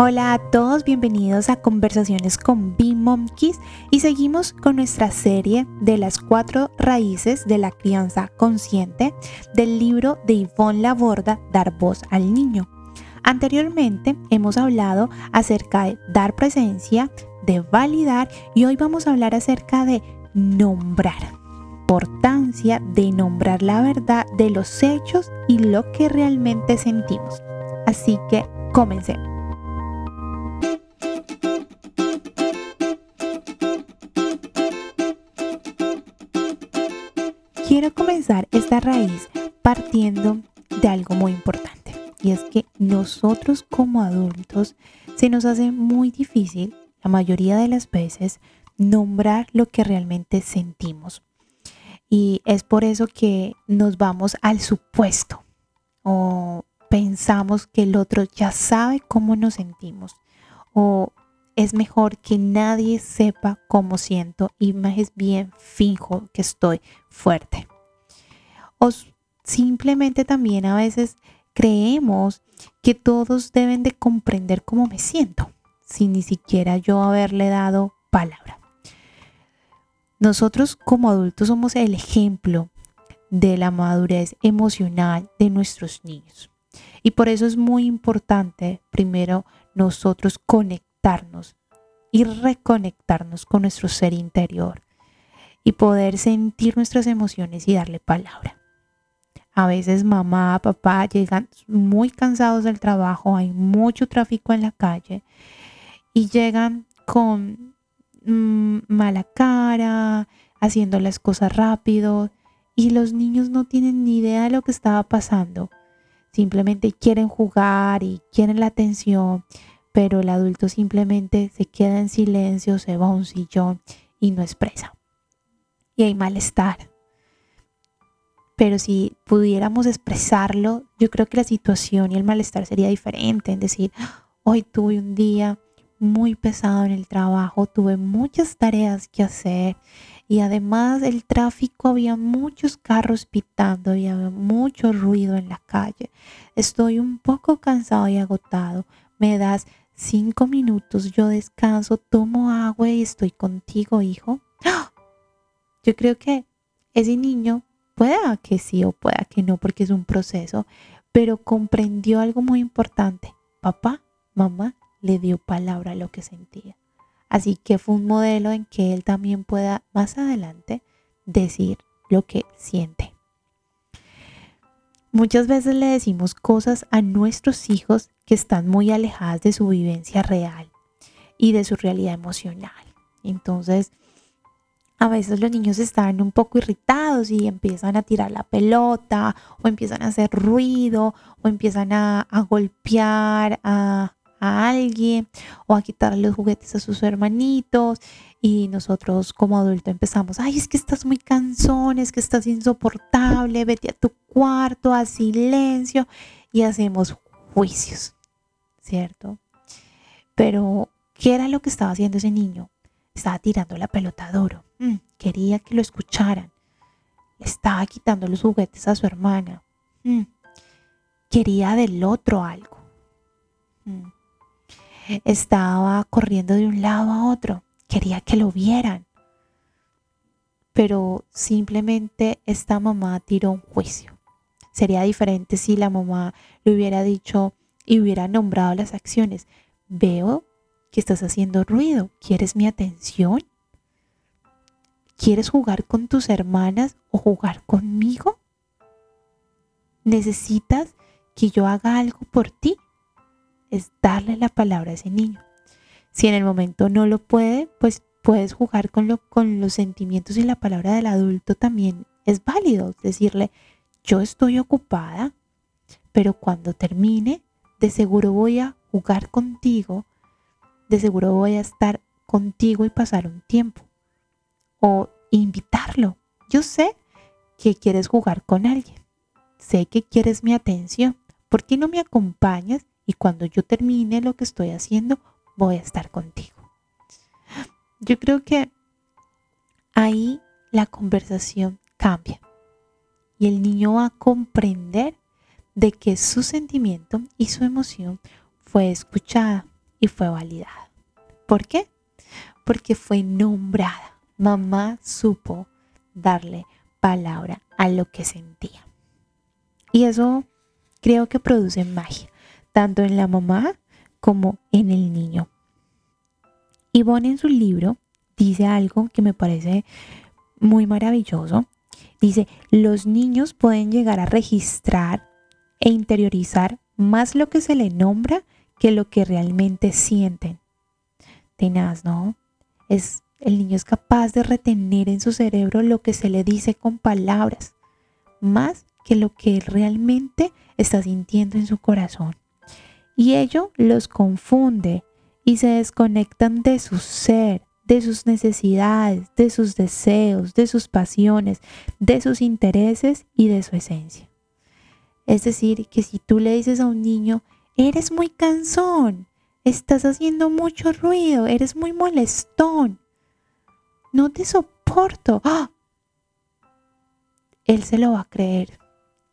Hola a todos, bienvenidos a Conversaciones con B-Monkeys y seguimos con nuestra serie de las cuatro raíces de la crianza consciente del libro de Yvonne Laborda, Dar voz al niño. Anteriormente hemos hablado acerca de dar presencia, de validar y hoy vamos a hablar acerca de nombrar. Importancia de nombrar la verdad de los hechos y lo que realmente sentimos. Así que comencemos. Esta raíz partiendo de algo muy importante y es que nosotros como adultos se nos hace muy difícil la mayoría de las veces nombrar lo que realmente sentimos. Y es por eso que nos vamos al supuesto o pensamos que el otro ya sabe cómo nos sentimos o es mejor que nadie sepa cómo siento y más bien finjo que estoy fuerte. O simplemente también a veces creemos que todos deben de comprender cómo me siento, sin ni siquiera yo haberle dado palabra. Nosotros como adultos somos el ejemplo de la madurez emocional de nuestros niños. Y por eso es muy importante primero nosotros conectar y reconectarnos con nuestro ser interior y poder sentir nuestras emociones y darle palabra. A veces mamá, papá llegan muy cansados del trabajo, hay mucho tráfico en la calle y llegan con mm, mala cara, haciendo las cosas rápido y los niños no tienen ni idea de lo que estaba pasando. Simplemente quieren jugar y quieren la atención, pero el adulto simplemente se queda en silencio, se va a un sillón y no expresa. Y hay malestar. Pero si pudiéramos expresarlo, yo creo que la situación y el malestar sería diferente. En decir, hoy tuve un día muy pesado en el trabajo, tuve muchas tareas que hacer y además el tráfico había muchos carros pitando y había mucho ruido en la calle. Estoy un poco cansado y agotado. Me das cinco minutos yo descanso, tomo agua y estoy contigo, hijo. ¡Ah! Yo creo que ese niño pueda que sí o pueda que no, porque es un proceso, pero comprendió algo muy importante. Papá, mamá le dio palabra a lo que sentía. Así que fue un modelo en que él también pueda más adelante decir lo que siente. Muchas veces le decimos cosas a nuestros hijos que están muy alejadas de su vivencia real y de su realidad emocional. Entonces, a veces los niños están un poco irritados y empiezan a tirar la pelota o empiezan a hacer ruido o empiezan a, golpear a, alguien o a quitarle los juguetes a sus hermanitos y nosotros como adultos empezamos, ay, es que estás muy cansón, es que estás insoportable, vete a tu cuarto, a silencio y hacemos juicios, ¿cierto? Pero, ¿qué era lo que estaba haciendo ese niño? Estaba tirando la pelota duro, mm, quería que lo escucharan, estaba quitando los juguetes a su hermana, mm, quería del otro algo. Mm. Estaba corriendo de un lado a otro quería que lo vieran. Pero simplemente esta mamá tiró un juicio. Sería diferente si la mamá le hubiera dicho y hubiera nombrado las acciones. Veo que estás haciendo ruido. ¿Quieres mi atención? ¿Quieres jugar con tus hermanas o jugar conmigo? ¿Necesitas que yo haga algo por ti? Es darle la palabra a ese niño. Si en el momento no lo puede, pues puedes jugar con, lo, con los sentimientos y la palabra del adulto también es válido. Decirle, yo estoy ocupada, pero cuando termine, de seguro voy a jugar contigo, de seguro voy a estar contigo y pasar un tiempo. O invitarlo. Yo sé que quieres jugar con alguien. Sé que quieres mi atención. ¿Por qué no me acompañas? Y cuando yo termine lo que estoy haciendo, voy a estar contigo. Yo creo que ahí la conversación cambia y el niño va a comprender de que su sentimiento y su emoción fue escuchada y fue validada. ¿Por qué? Porque fue nombrada. Mamá supo darle palabra a lo que sentía. Y eso creo que produce magia, tanto en la mamá como en el niño. Yvonne en su libro dice algo que me parece muy maravilloso. Dice, los niños pueden llegar a registrar e interiorizar más lo que se le nombra que lo que realmente sienten. Tenaz, ¿no? Es, el niño es capaz de retener en su cerebro lo que se le dice con palabras, más que lo que realmente está sintiendo en su corazón. Y ello los confunde y se desconectan de su ser, de sus necesidades, de sus deseos, de sus pasiones, de sus intereses y de su esencia. Es decir, que si tú le dices a un niño, eres muy cansón, estás haciendo mucho ruido, eres muy molestón, no te soporto, ¡Ah! él se lo va a creer.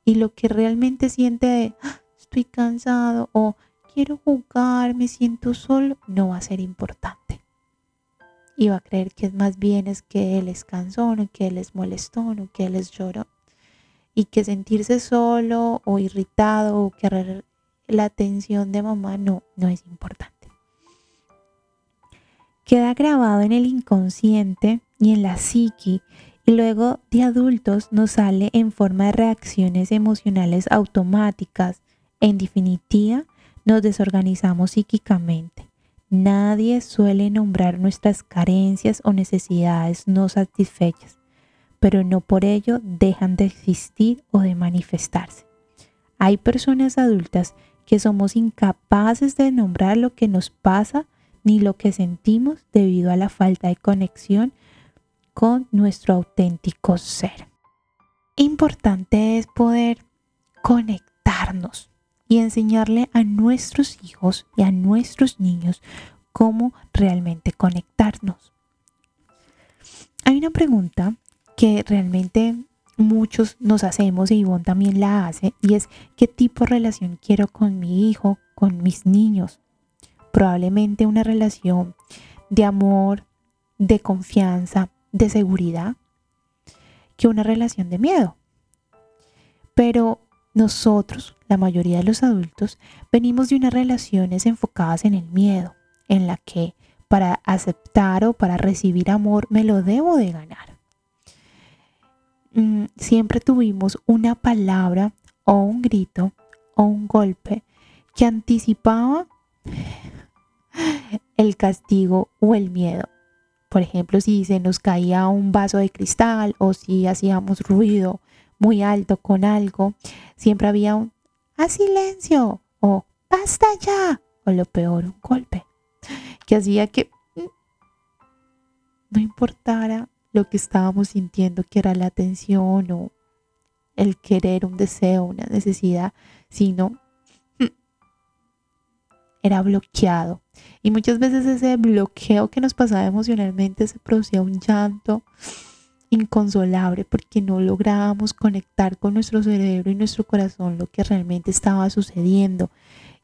Y lo que realmente siente de, ¡Ah! estoy cansado o quiero jugar, me siento solo, no va a ser importante. Y va a creer que más bien es que él es cansón, o que él es molestón, o que él es llorón. Y que sentirse solo o irritado o querer la atención de mamá no, no es importante. Queda grabado en el inconsciente y en la psiqui y luego de adultos nos sale en forma de reacciones emocionales automáticas. En definitiva, nos desorganizamos psíquicamente. Nadie suele nombrar nuestras carencias o necesidades no satisfechas, pero no por ello dejan de existir o de manifestarse. Hay personas adultas que somos incapaces de nombrar lo que nos pasa ni lo que sentimos debido a la falta de conexión con nuestro auténtico ser. Importante es poder conectarnos y enseñarle a nuestros hijos y a nuestros niños cómo realmente conectarnos. Hay una pregunta que realmente muchos nos hacemos y Ivonne también la hace y es ¿qué tipo de relación quiero con mi hijo, con mis niños? Probablemente una relación de amor, de confianza, de seguridad, que una relación de miedo. Pero nosotros, la mayoría de los adultos, venimos de unas relaciones enfocadas en el miedo, en la que para aceptar o para recibir amor me lo debo de ganar. Siempre tuvimos una palabra o un grito o un golpe que anticipaba el castigo o el miedo. Por ejemplo, si se nos caía un vaso de cristal o si hacíamos ruido muy alto con algo, siempre había un ¡a silencio! o ¡basta ya! o lo peor, un golpe, que hacía que mm, no importara lo que estábamos sintiendo, que era la atención o el querer, un deseo, una necesidad, sino era bloqueado. Y muchas veces ese bloqueo que nos pasaba emocionalmente se producía un llanto, inconsolable porque no lográbamos conectar con nuestro cerebro y nuestro corazón lo que realmente estaba sucediendo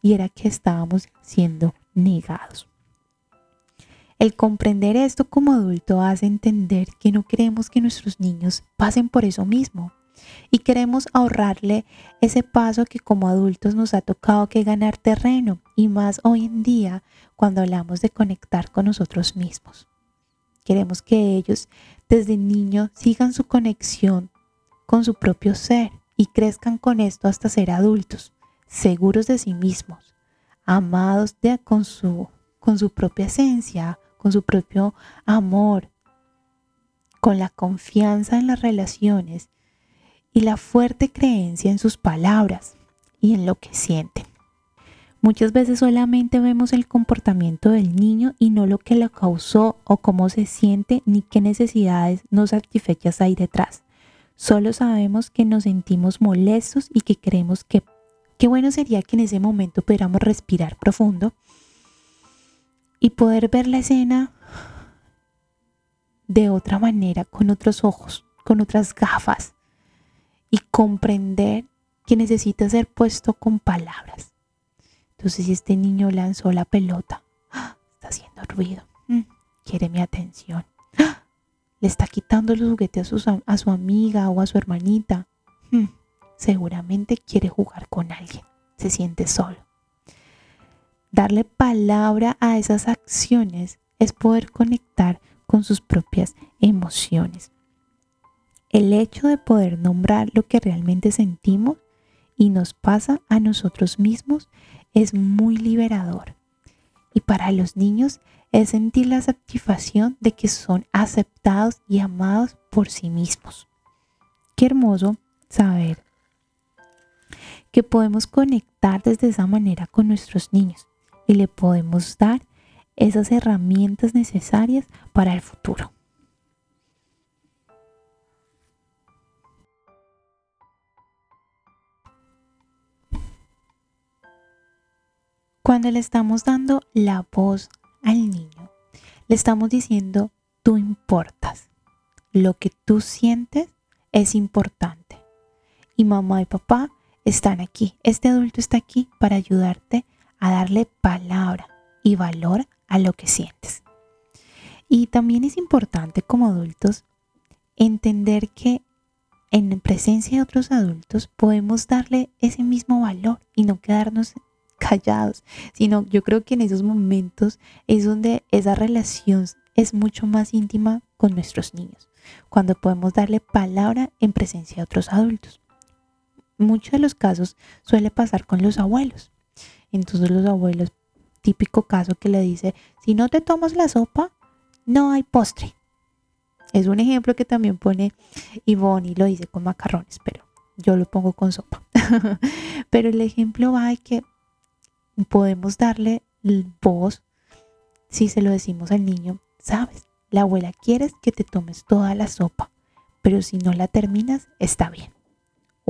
y era que estábamos siendo negados. El comprender esto como adulto hace entender que no queremos que nuestros niños pasen por eso mismo y queremos ahorrarle ese paso que como adultos nos ha tocado que ganar terreno y más hoy en día cuando hablamos de conectar con nosotros mismos. Queremos que ellos desde niños sigan su conexión con su propio ser y crezcan con esto hasta ser adultos, seguros de sí mismos, amados de, con, su, con su propia esencia, con su propio amor, con la confianza en las relaciones y la fuerte creencia en sus palabras y en lo que sienten. Muchas veces solamente vemos el comportamiento del niño y no lo que lo causó o cómo se siente ni qué necesidades no satisfechas hay detrás. Solo sabemos que nos sentimos molestos y que creemos que qué bueno sería que en ese momento pudiéramos respirar profundo y poder ver la escena de otra manera, con otros ojos, con otras gafas y comprender que necesita ser puesto con palabras entonces, si este niño lanzó la pelota haciendo ruido. Mm, quiere mi atención. Le está quitando los juguetes a su, a su amiga o a su hermanita. Mm, seguramente quiere jugar con alguien. Se siente solo. Darle palabra a esas acciones es poder conectar con sus propias emociones. El hecho de poder nombrar lo que realmente sentimos y nos pasa a nosotros mismos es muy liberador. Y para los niños es sentir la satisfacción de que son aceptados y amados por sí mismos. Qué hermoso saber que podemos conectar desde esa manera con nuestros niños y le podemos dar esas herramientas necesarias para el futuro. Cuando le estamos dando la voz al niño, le estamos diciendo, tú importas. Lo que tú sientes es importante. Y mamá y papá están aquí. Este adulto está aquí para ayudarte a darle palabra y valor a lo que sientes. Y también es importante como adultos entender que en presencia de otros adultos podemos darle ese mismo valor y no quedarnos callados, sino yo creo que en esos momentos es donde esa relación es mucho más íntima con nuestros niños, cuando podemos darle palabra en presencia de otros adultos. Muchos de los casos suele pasar con los abuelos. Entonces los abuelos típico caso que le dice, si no te tomas la sopa, no hay postre. Es un ejemplo que también pone Ivonne y lo dice con macarrones, pero yo lo pongo con sopa. pero el ejemplo va de que podemos darle voz si se lo decimos al niño, sabes, la abuela quiere que te tomes toda la sopa, pero si no la terminas, está bien.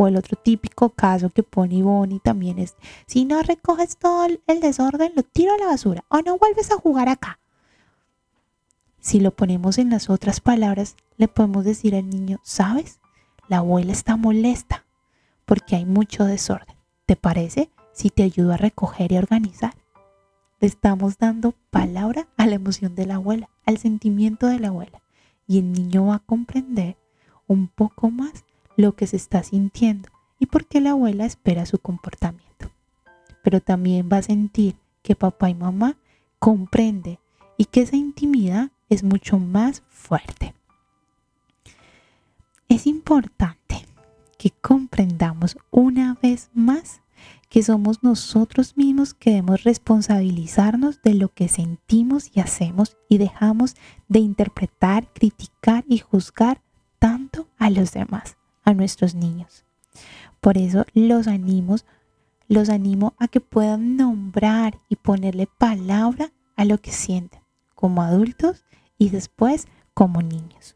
O el otro típico caso que pone Bonnie también es, si no recoges todo el desorden, lo tiro a la basura o no vuelves a jugar acá. Si lo ponemos en las otras palabras, le podemos decir al niño, ¿sabes? La abuela está molesta porque hay mucho desorden. ¿Te parece si te ayudo a recoger y organizar? Le estamos dando palabra a la emoción de la abuela, al sentimiento de la abuela. Y el niño va a comprender un poco más lo que se está sintiendo y por qué la abuela espera su comportamiento. Pero también va a sentir que papá y mamá comprende y que esa intimidad es mucho más fuerte. Es importante que comprendamos una vez más que somos nosotros mismos que debemos responsabilizarnos de lo que sentimos y hacemos y dejamos de interpretar, criticar y juzgar tanto a los demás a nuestros niños. Por eso los animo, los animo a que puedan nombrar y ponerle palabra a lo que sienten como adultos y después como niños.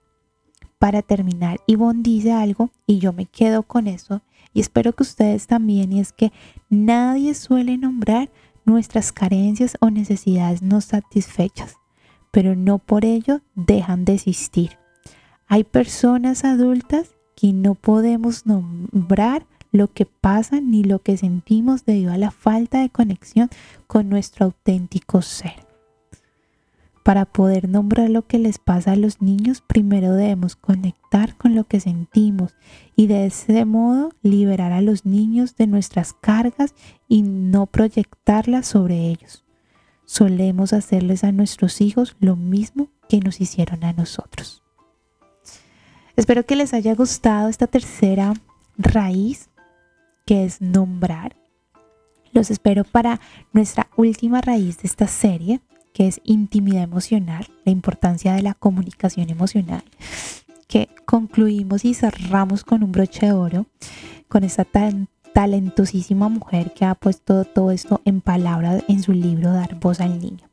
Para terminar, Ivonne dice algo y yo me quedo con eso y espero que ustedes también y es que nadie suele nombrar nuestras carencias o necesidades no satisfechas, pero no por ello dejan de existir. Hay personas adultas que no podemos nombrar lo que pasa ni lo que sentimos debido a la falta de conexión con nuestro auténtico ser. Para poder nombrar lo que les pasa a los niños, primero debemos conectar con lo que sentimos y de ese modo liberar a los niños de nuestras cargas y no proyectarlas sobre ellos. Solemos hacerles a nuestros hijos lo mismo que nos hicieron a nosotros. Espero que les haya gustado esta tercera raíz que es nombrar. Los espero para nuestra última raíz de esta serie, que es intimidad emocional, la importancia de la comunicación emocional, que concluimos y cerramos con un broche de oro, con esta talentosísima mujer que ha puesto todo esto en palabras en su libro Dar voz al niño.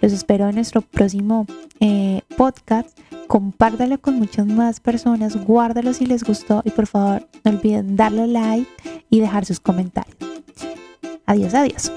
Los espero en nuestro próximo eh, podcast compártalo con muchas más personas, guárdalo si les gustó y por favor no olviden darle like y dejar sus comentarios. Adiós, adiós.